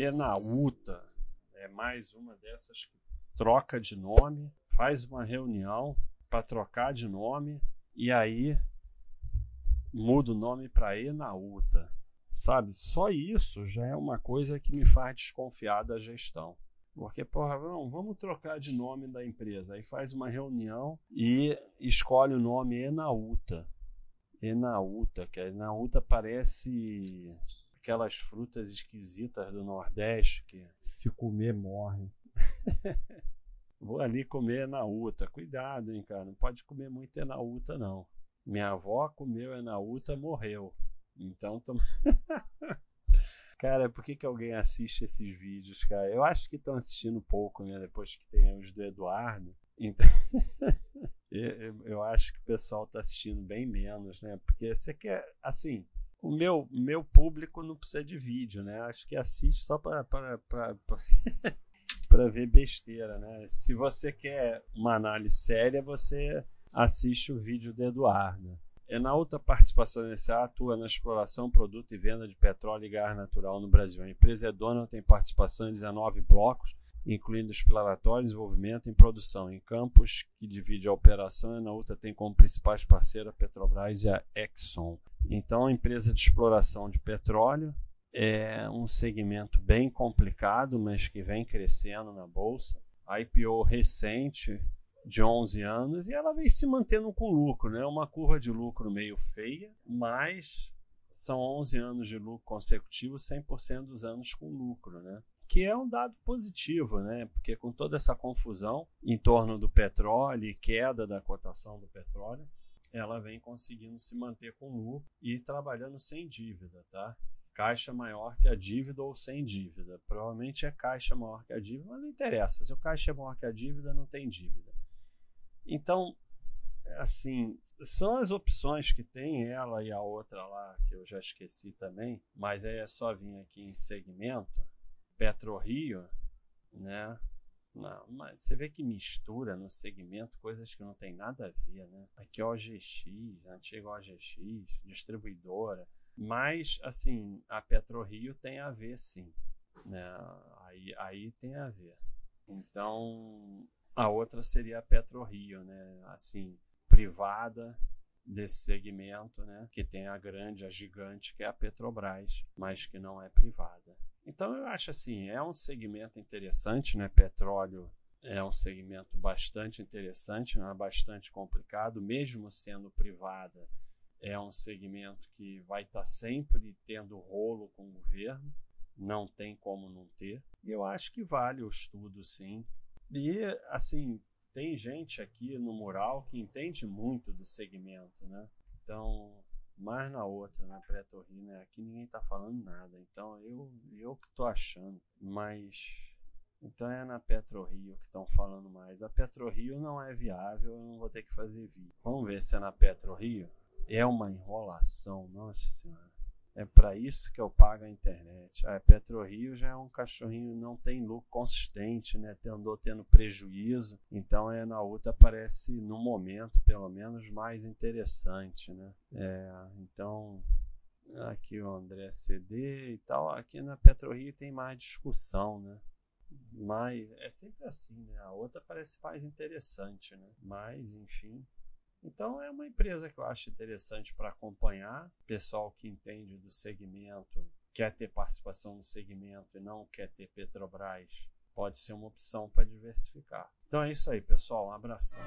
Enauta é mais uma dessas que troca de nome, faz uma reunião para trocar de nome e aí muda o nome para Enauta. Sabe, só isso já é uma coisa que me faz desconfiar da gestão. Porque, porra, não, vamos trocar de nome da empresa. Aí faz uma reunião e escolhe o nome Enauta. Enauta, que Enauta parece aquelas frutas esquisitas do Nordeste que se comer morre. Vou ali comer Enauta. Cuidado, hein, cara. Não pode comer muito Enauta, não. Minha avó comeu Enauta, morreu. Então, tô... cara, por que, que alguém assiste esses vídeos, cara? Eu acho que estão assistindo pouco, né? Depois que tem os do Eduardo. Então, eu, eu acho que o pessoal está assistindo bem menos, né? Porque você quer, assim, o meu, meu público não precisa de vídeo, né? Acho que assiste só para para ver besteira, né? Se você quer uma análise séria, você assiste o vídeo do Eduardo. Enauta Participação SA atua na exploração, produto e venda de petróleo e gás natural no Brasil. A empresa é dona, tem participação em 19 blocos, incluindo exploratório, desenvolvimento e produção. Em campos que divide a operação, a Enauta tem como principais parceiros a Petrobras e a Exxon. Então, a empresa de exploração de petróleo é um segmento bem complicado, mas que vem crescendo na bolsa. A IPO recente de 11 anos e ela vem se mantendo com lucro, né? Uma curva de lucro meio feia, mas são 11 anos de lucro consecutivo, 100% dos anos com lucro, né? Que é um dado positivo, né? Porque com toda essa confusão em torno do petróleo e queda da cotação do petróleo, ela vem conseguindo se manter com lucro e trabalhando sem dívida, tá? Caixa maior que a dívida ou sem dívida. Provavelmente é caixa maior que a dívida, mas não interessa. Se o caixa é maior que a dívida, não tem dívida. Então, assim, são as opções que tem ela e a outra lá, que eu já esqueci também, mas aí é só vir aqui em segmento, PetroRio, né? Não, mas você vê que mistura no segmento coisas que não tem nada a ver, né? Aqui é OGX, antiga OGX, distribuidora, mas assim, a PetroRio tem a ver sim, né? Aí, aí tem a ver. Então, a outra seria a PetroRio, né? Assim, privada desse segmento, né? Que tem a grande, a gigante, que é a Petrobras, mas que não é privada. Então eu acho assim, é um segmento interessante, né? Petróleo é um segmento bastante interessante, né? bastante complicado, mesmo sendo privada. É um segmento que vai estar tá sempre tendo rolo com o governo, não tem como não ter. E eu acho que vale o estudo, sim. E, assim, tem gente aqui no mural que entende muito do segmento, né? Então, mais na outra, na pré-torre, né? Aqui ninguém tá falando nada. Então, eu, eu que tô achando. Mas, então é na PetroRio que estão falando mais. A PetroRio não é viável, eu não vou ter que fazer vídeo. Vamos ver se é na PetroRio. É uma enrolação, nossa senhora. É para isso que eu pago a internet. A PetroRio já é um cachorrinho não tem lucro consistente, né? Andou tendo prejuízo. Então é na outra parece no momento, pelo menos, mais interessante, né? É, então aqui o André CD e tal. Aqui na PetroRio tem mais discussão, né? Mas é sempre assim, né? A outra parece mais interessante, né? Mas, enfim, então é uma empresa que eu acho interessante para acompanhar. Pessoal que entende do segmento, quer ter participação no segmento e não quer ter Petrobras, pode ser uma opção para diversificar. Então é isso aí, pessoal. Um abração.